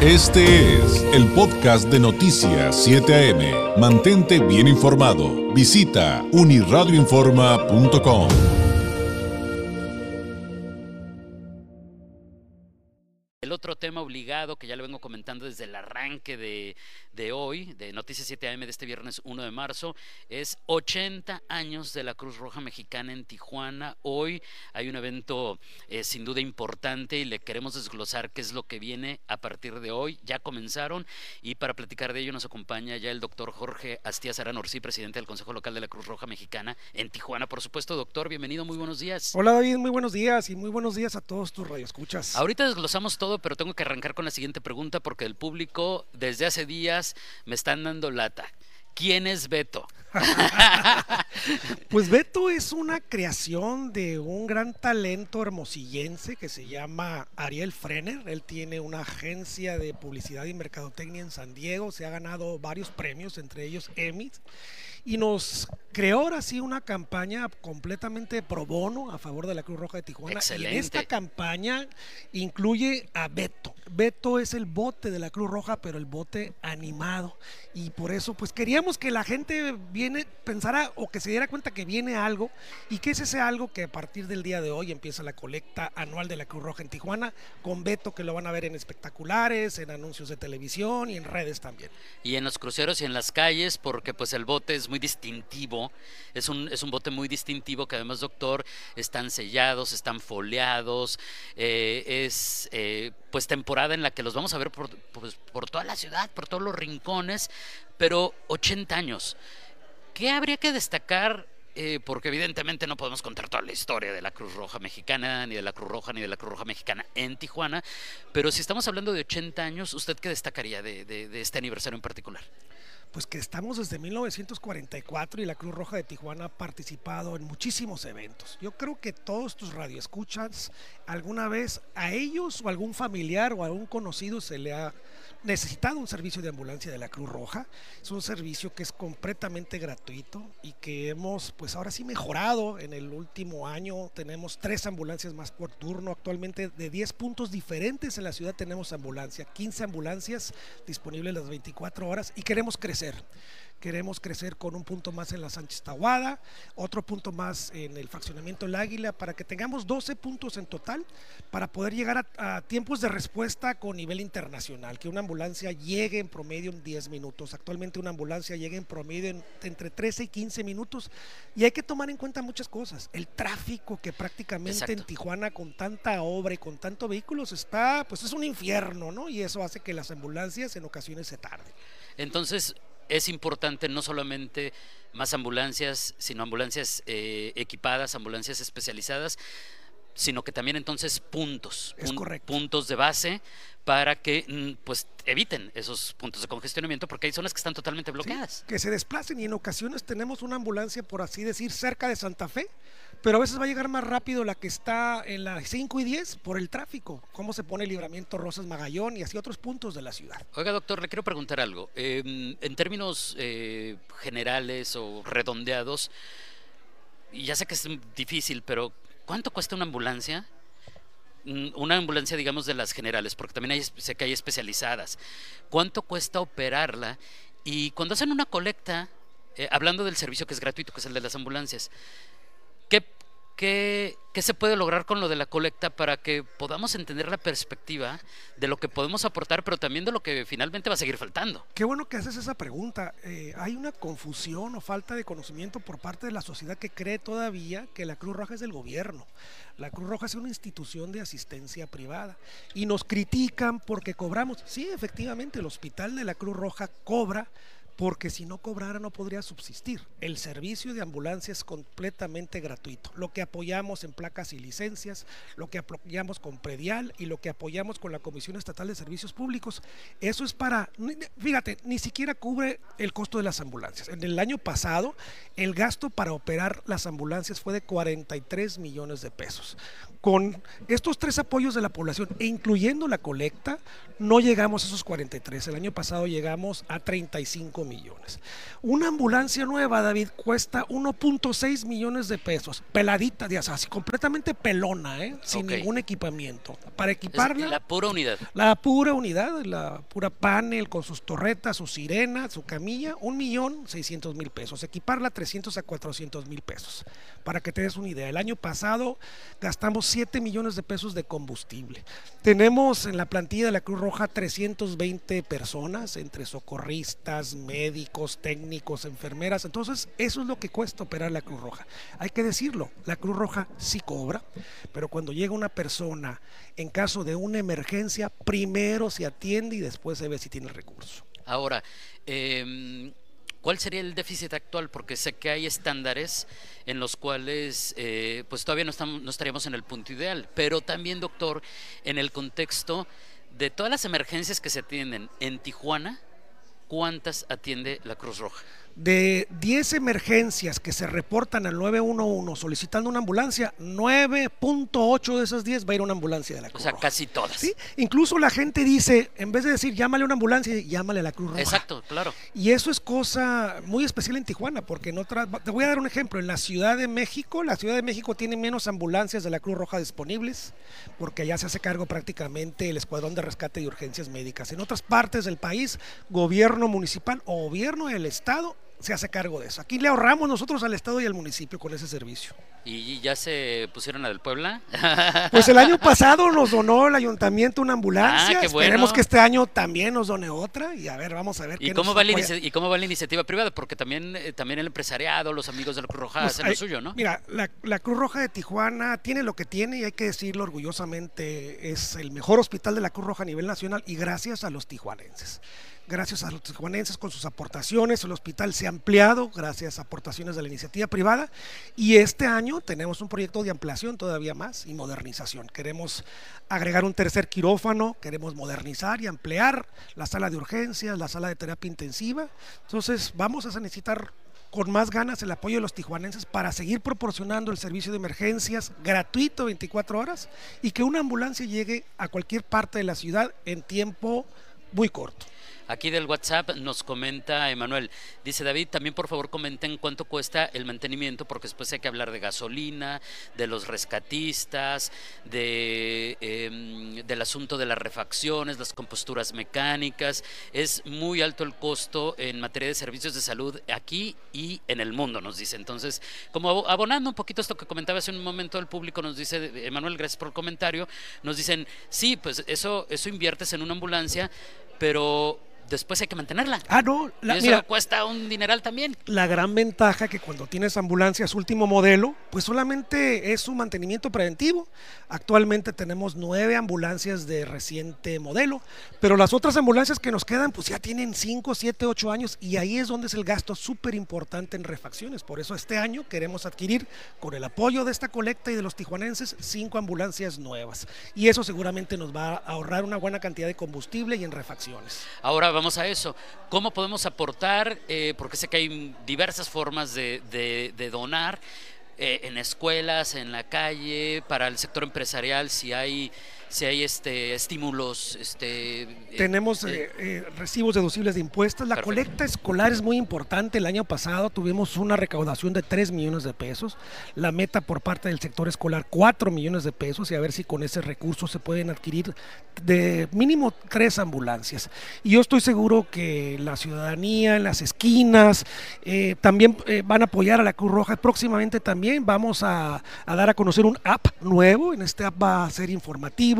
Este es el podcast de Noticias 7 AM. Mantente bien informado. Visita uniradioinforma.com. El otro tema obligado que ya lo vengo comentando desde el arranque de, de hoy, de Noticias 7 AM de este viernes 1 de marzo, es 80 años de la Cruz Roja Mexicana en Tijuana. Hoy hay un evento eh, sin duda importante y le queremos desglosar qué es lo que viene a partir de hoy. Ya comenzaron y para platicar de ello nos acompaña ya el doctor Jorge Astías Aranorcí, presidente del Consejo Local de la Cruz Roja Mexicana en Tijuana. Por supuesto, doctor, bienvenido, muy buenos días. Hola David, muy buenos días y muy buenos días a todos tus radioescuchas. Ahorita desglosamos todo, pero tengo que arrancar con la siguiente pregunta porque el público desde hace días me están dando lata. ¿Quién es Beto? pues Beto es una creación de un gran talento hermosillense que se llama Ariel Frener. Él tiene una agencia de publicidad y mercadotecnia en San Diego. Se ha ganado varios premios, entre ellos Emmys. Y nos creó ahora sí una campaña completamente pro bono a favor de la Cruz Roja de Tijuana. Excelente. Y en esta campaña incluye a Beto. Beto es el bote de la Cruz Roja, pero el bote animado. Y por eso, pues queríamos que la gente viene, pensara o que se diera cuenta que viene algo y que es ese algo que a partir del día de hoy empieza la colecta anual de la Cruz Roja en Tijuana, con Beto que lo van a ver en espectaculares, en anuncios de televisión y en redes también. Y en los cruceros y en las calles, porque pues el bote es muy distintivo, es un, es un bote muy distintivo que además, doctor, están sellados, están foliados, eh, es eh, pues temporada en la que los vamos a ver por, pues, por toda la ciudad, por todos los rincones, pero 80 años. ¿Qué habría que destacar? Eh, porque evidentemente no podemos contar toda la historia de la Cruz Roja Mexicana, ni de la Cruz Roja, ni de la Cruz Roja Mexicana en Tijuana, pero si estamos hablando de 80 años, ¿usted qué destacaría de, de, de este aniversario en particular? Pues que estamos desde 1944 y la Cruz Roja de Tijuana ha participado en muchísimos eventos. Yo creo que todos tus radioescuchas alguna vez a ellos o algún familiar o algún conocido se le ha necesitado un servicio de ambulancia de la Cruz Roja. Es un servicio que es completamente gratuito y que hemos pues ahora sí mejorado en el último año. Tenemos tres ambulancias más por turno. Actualmente de 10 puntos diferentes en la ciudad tenemos ambulancia, 15 ambulancias disponibles las 24 horas y queremos crecer. Queremos crecer con un punto más en la Sánchez Tahuada, otro punto más en el fraccionamiento El Águila, para que tengamos 12 puntos en total, para poder llegar a, a, tiempos de respuesta con nivel internacional, que una ambulancia llegue en promedio en 10 minutos. Actualmente una ambulancia llega en promedio en, entre 13 y 15 minutos. Y hay que tomar en cuenta muchas cosas. El tráfico que prácticamente Exacto. en Tijuana con tanta obra y con tanto vehículos está, pues es un infierno, ¿no? Y eso hace que las ambulancias en ocasiones se tarden. Entonces, es importante no solamente más ambulancias, sino ambulancias eh, equipadas, ambulancias especializadas, sino que también entonces puntos, Es puntos de base para que mm, pues eviten esos puntos de congestionamiento porque hay zonas que están totalmente bloqueadas. Sí, que se desplacen y en ocasiones tenemos una ambulancia, por así decir, cerca de Santa Fe, pero a veces va a llegar más rápido la que está en la 5 y 10 por el tráfico, cómo se pone el libramiento Rosas Magallón y así otros puntos de la ciudad. Oiga, doctor, le quiero preguntar algo. Eh, en términos eh, generales o redondeados, y ya sé que es difícil, pero ¿cuánto cuesta una ambulancia? Mm, Una ambulancia, digamos, de las generales, porque también hay, sé que hay especializadas. ¿Cuánto cuesta operarla? Y cuando hacen una colecta, eh, hablando del servicio que es gratuito, que es el de las ambulancias, ¿qué, qué, qué se puede lograr con lo de la colecta para que podamos entender la perspectiva de lo que podemos aportar, pero también de lo que finalmente va a seguir faltando? Qué bueno que haces esa pregunta. Eh, hay una confusión o falta de conocimiento por parte de la sociedad que cree todavía que la Cruz Roja es del gobierno. La Cruz Roja es una institución de asistencia privada y nos critican porque cobramos. Sí, efectivamente, el hospital de la Cruz Roja cobra porque si no cobrara no podría subsistir. El servicio de ambulancia es completamente gratuito. Lo que apoyamos en placas y licencias, lo que apoyamos con predial y lo que apoyamos con la Comisión Estatal de Servicios Públicos, eso es para, fíjate, ni siquiera cubre el costo de las ambulancias. En el año pasado, el gasto para operar las ambulancias fue de 43 millones de pesos. Con estos tres apoyos de la población e incluyendo la colecta, no llegamos a esos 43. El año pasado llegamos a 35 millones. Una ambulancia nueva, David, cuesta 1.6 millones de pesos, peladita, de así, completamente pelona, ¿eh? sin ningún equipamiento. Para equiparla... la pura unidad. La pura unidad, la pura panel con sus torretas, su sirena, su camilla, un millón seiscientos mil pesos. Equiparla 300 a 400 mil pesos. Para que te des una idea, el año pasado gastamos 7 millones de pesos de combustible. Tenemos en la plantilla de la Cruz Roja 320 personas, entre socorristas, médicos, técnicos, enfermeras. Entonces, eso es lo que cuesta operar la Cruz Roja. Hay que decirlo, la Cruz Roja sí cobra, pero cuando llega una persona en caso de una emergencia, primero se atiende y después se ve si tiene el recurso. Ahora, eh, ¿Cuál sería el déficit actual? Porque sé que hay estándares en los cuales eh, pues todavía no, estamos, no estaríamos en el punto ideal, pero también, doctor, en el contexto de todas las emergencias que se atienden en Tijuana, ¿cuántas atiende la Cruz Roja? De 10 emergencias que se reportan al 911 solicitando una ambulancia, 9.8 de esas 10 va a ir a una ambulancia de la Cruz O sea, casi todas. ¿Sí? Incluso la gente dice, en vez de decir llámale a una ambulancia, llámale a la Cruz Roja. Exacto, claro. Y eso es cosa muy especial en Tijuana, porque en otras, te voy a dar un ejemplo, en la Ciudad de México, la Ciudad de México tiene menos ambulancias de la Cruz Roja disponibles, porque allá se hace cargo prácticamente el Escuadrón de Rescate y Urgencias Médicas. En otras partes del país, gobierno municipal o gobierno del Estado se hace cargo de eso. Aquí le ahorramos nosotros al Estado y al municipio con ese servicio. ¿Y ya se pusieron a del Puebla? Pues el año pasado nos donó el ayuntamiento una ambulancia. Ah, Esperemos que este año también nos done otra y a ver, vamos a ver. ¿Y, cómo, va la ¿Y cómo va la iniciativa privada? Porque también, eh, también el empresariado, los amigos de la Cruz Roja pues hacen lo suyo, ¿no? Mira, la, la Cruz Roja de Tijuana tiene lo que tiene y hay que decirlo orgullosamente, es el mejor hospital de la Cruz Roja a nivel nacional y gracias a los tijuanenses gracias a los tijuanenses con sus aportaciones, el hospital se ha ampliado gracias a aportaciones de la iniciativa privada y este año tenemos un proyecto de ampliación todavía más y modernización. Queremos agregar un tercer quirófano, queremos modernizar y ampliar la sala de urgencias, la sala de terapia intensiva. Entonces vamos a necesitar con más ganas el apoyo de los tijuanenses para seguir proporcionando el servicio de emergencias gratuito 24 horas y que una ambulancia llegue a cualquier parte de la ciudad en tiempo muy corto. Aquí del WhatsApp nos comenta Emanuel, dice David, también por favor comenten cuánto cuesta el mantenimiento, porque después hay que hablar de gasolina, de los rescatistas, de, em, del asunto de las refacciones, las composturas mecánicas. Es muy alto el costo en materia de servicios de salud aquí y en el mundo, nos dice. Entonces, como abonando un poquito esto que comentaba hace un momento el público, nos dice, Emanuel, gracias por el comentario, nos dicen, sí, pues eso, eso inviertes en una ambulancia, pero después hay que mantenerla. Ah, no, la, y eso cuesta un dineral también. La gran ventaja que cuando tienes ambulancias último modelo, pues solamente es un mantenimiento preventivo. Actualmente tenemos nueve ambulancias de reciente modelo, pero las otras ambulancias que nos quedan, pues ya tienen cinco, siete, ocho años y ahí es donde es el gasto súper importante en refacciones. Por eso este año queremos adquirir, con el apoyo de esta colecta y de los tijuanenses, cinco ambulancias nuevas. Y eso seguramente nos va a ahorrar una buena cantidad de combustible y en refacciones. Ahora vamos a eso. ¿Cómo podemos aportar? Eh, porque sé que hay diversas formas de, donar. Eh, en escuelas, en la calle, para el sector empresarial, si hay si hay este estímulos este eh, tenemos eh, eh, recibos deducibles de impuestos. La colecta escolar es muy importante. El año pasado tuvimos una recaudación de 3 millones de pesos. La meta por parte del sector escolar 4 millones de pesos y a ver si con ese recurso se pueden adquirir de mínimo tres ambulancias. Y yo estoy seguro que la ciudadanía en las esquinas también van a apoyar a la Cruz Roja. Próximamente también vamos a, a dar a conocer un app nuevo. En este app va a ser informativo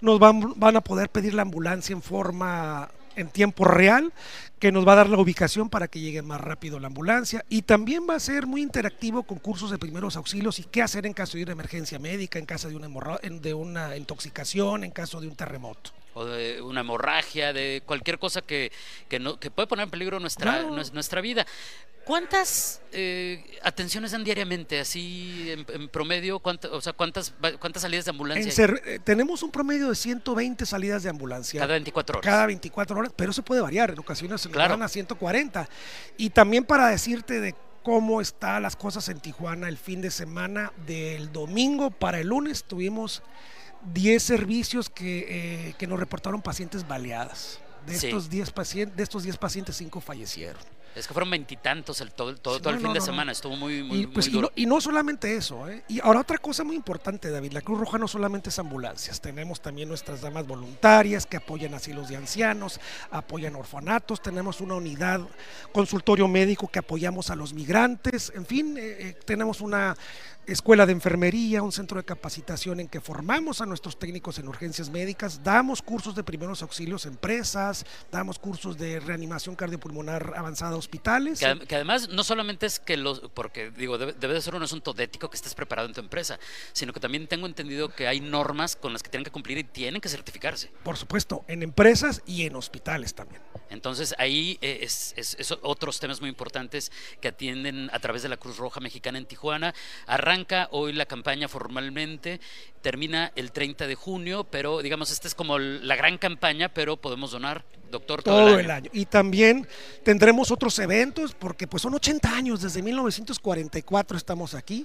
nos van, a poder pedir la ambulancia en forma en tiempo real, que nos va a dar la ubicación para que llegue más rápido la ambulancia y también va a ser muy interactivo con cursos de primeros auxilios y qué hacer en caso de una emergencia médica, en caso de una intoxicación, en caso de un terremoto. O de una hemorragia, de cualquier cosa que, que, no, que puede poner en peligro nuestra, nuestra vida. ¿Cuántas eh, atenciones dan diariamente, así en, promedio? o sea, ¿cuántas, ¿cuántas salidas de ambulancia? Eh, tenemos un promedio de 120 salidas de ambulancia. Cada 24 horas. Cada 24 horas, pero eso puede variar. En ocasiones se van a 140. Y también para decirte de cómo están las cosas en Tijuana el fin de semana, del domingo para el lunes tuvimos 10 servicios que, eh, que nos reportaron pacientes baleadas. De estos 10 pacientes, de estos 10 pacientes, 5 fallecieron. Es que fueron veintitantos el todo, todo, todo el fin de semana, estuvo muy, muy, y, pues, muy duro. Y no, y no, solamente eso, ¿eh? y ahora otra cosa muy importante, David, la Cruz Roja no solamente es ambulancias, tenemos también nuestras damas voluntarias que apoyan asilos de ancianos, apoyan orfanatos, tenemos una unidad consultorio médico que apoyamos a los migrantes, en fin, eh, eh, tenemos una escuela de enfermería, un centro de capacitación en que formamos a nuestros técnicos en urgencias médicas, damos cursos de primeros auxilios a empresas, damos cursos de reanimación cardiopulmonar avanzada a hospitales. Que, que, además no solamente es que los, porque digo, debe, debe, de ser un asunto de ético que estés preparado en tu empresa, sino que también tengo entendido que hay normas con las que tienen que cumplir y tienen que certificarse. Por supuesto, en empresas y en hospitales también. Entonces ahí es, es, es otros temas muy importantes que atienden a través de la Cruz Roja Mexicana en Tijuana. Arranca hoy la campaña formalmente, termina el 30 de junio, pero digamos, esta es como la gran campaña, pero podemos donar, doctor, todo, todo el, año. el, año. Y también tendremos otros eventos, porque pues son 80 años, desde 1944 estamos aquí.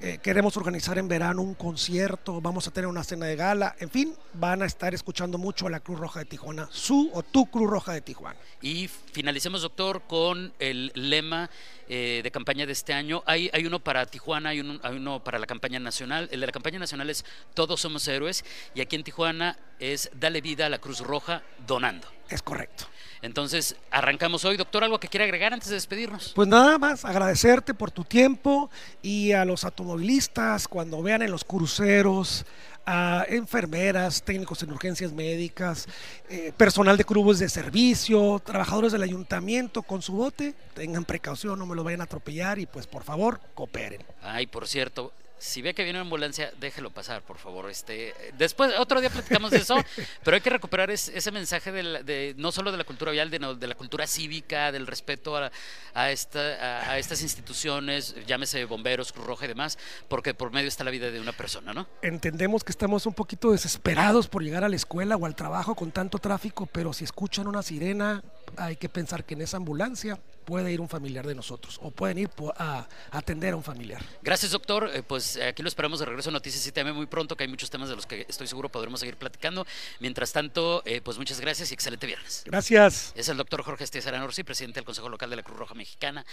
Eh, queremos organizar en verano un concierto, vamos a tener una cena de gala, en fin, van a estar escuchando mucho a la Cruz Roja de Tijuana, su o tu Cruz Roja de Tijuana. Y finalicemos, doctor, con el lema eh, de campaña de este año. Hay, hay uno para Tijuana, hay uno, hay uno para la campaña nacional. El de la campaña nacional es Todos somos héroes y aquí en Tijuana es Dale vida a la Cruz Roja donando. Es correcto. Entonces, arrancamos hoy. Doctor, ¿algo que quiera agregar antes de despedirnos? Pues nada más, agradecerte por tu tiempo y a los automovilistas cuando vean en los cruceros a enfermeras, técnicos en urgencias médicas, eh, personal de clubes de servicio, trabajadores del ayuntamiento con su bote, tengan precaución, no me lo vayan a atropellar y pues por favor cooperen. Ay, por cierto, si ve que viene una ambulancia, déjelo pasar, por favor. Este, después, otro día platicamos de eso, pero hay que recuperar es, ese mensaje de, la, de, no solo de la cultura vial, de, de la cultura cívica, del respeto a, a, esta, a, a, estas instituciones, llámese bomberos, Cruz Roja y demás, porque por medio está la vida de una persona, ¿no? Entendemos que estamos un poquito desesperados por llegar a la escuela o al trabajo con tanto tráfico, pero si escuchan una sirena, hay que pensar que en esa ambulancia puede ir un familiar de nosotros o pueden ir a, a atender a un familiar. Gracias, doctor. Eh, pues aquí lo esperamos de regreso a Noticias 7 muy pronto, que hay muchos temas de los que estoy seguro podremos seguir platicando. Mientras tanto, eh, pues muchas gracias y excelente viernes. Gracias. Es el doctor Jorge Estiezar Anorsi, presidente del Consejo Local de la Cruz Roja Mexicana.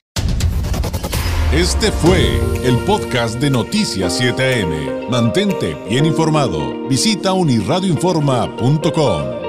Este fue el podcast de Noticias 7am. Mantente bien informado. Visita unirradioinforma.com.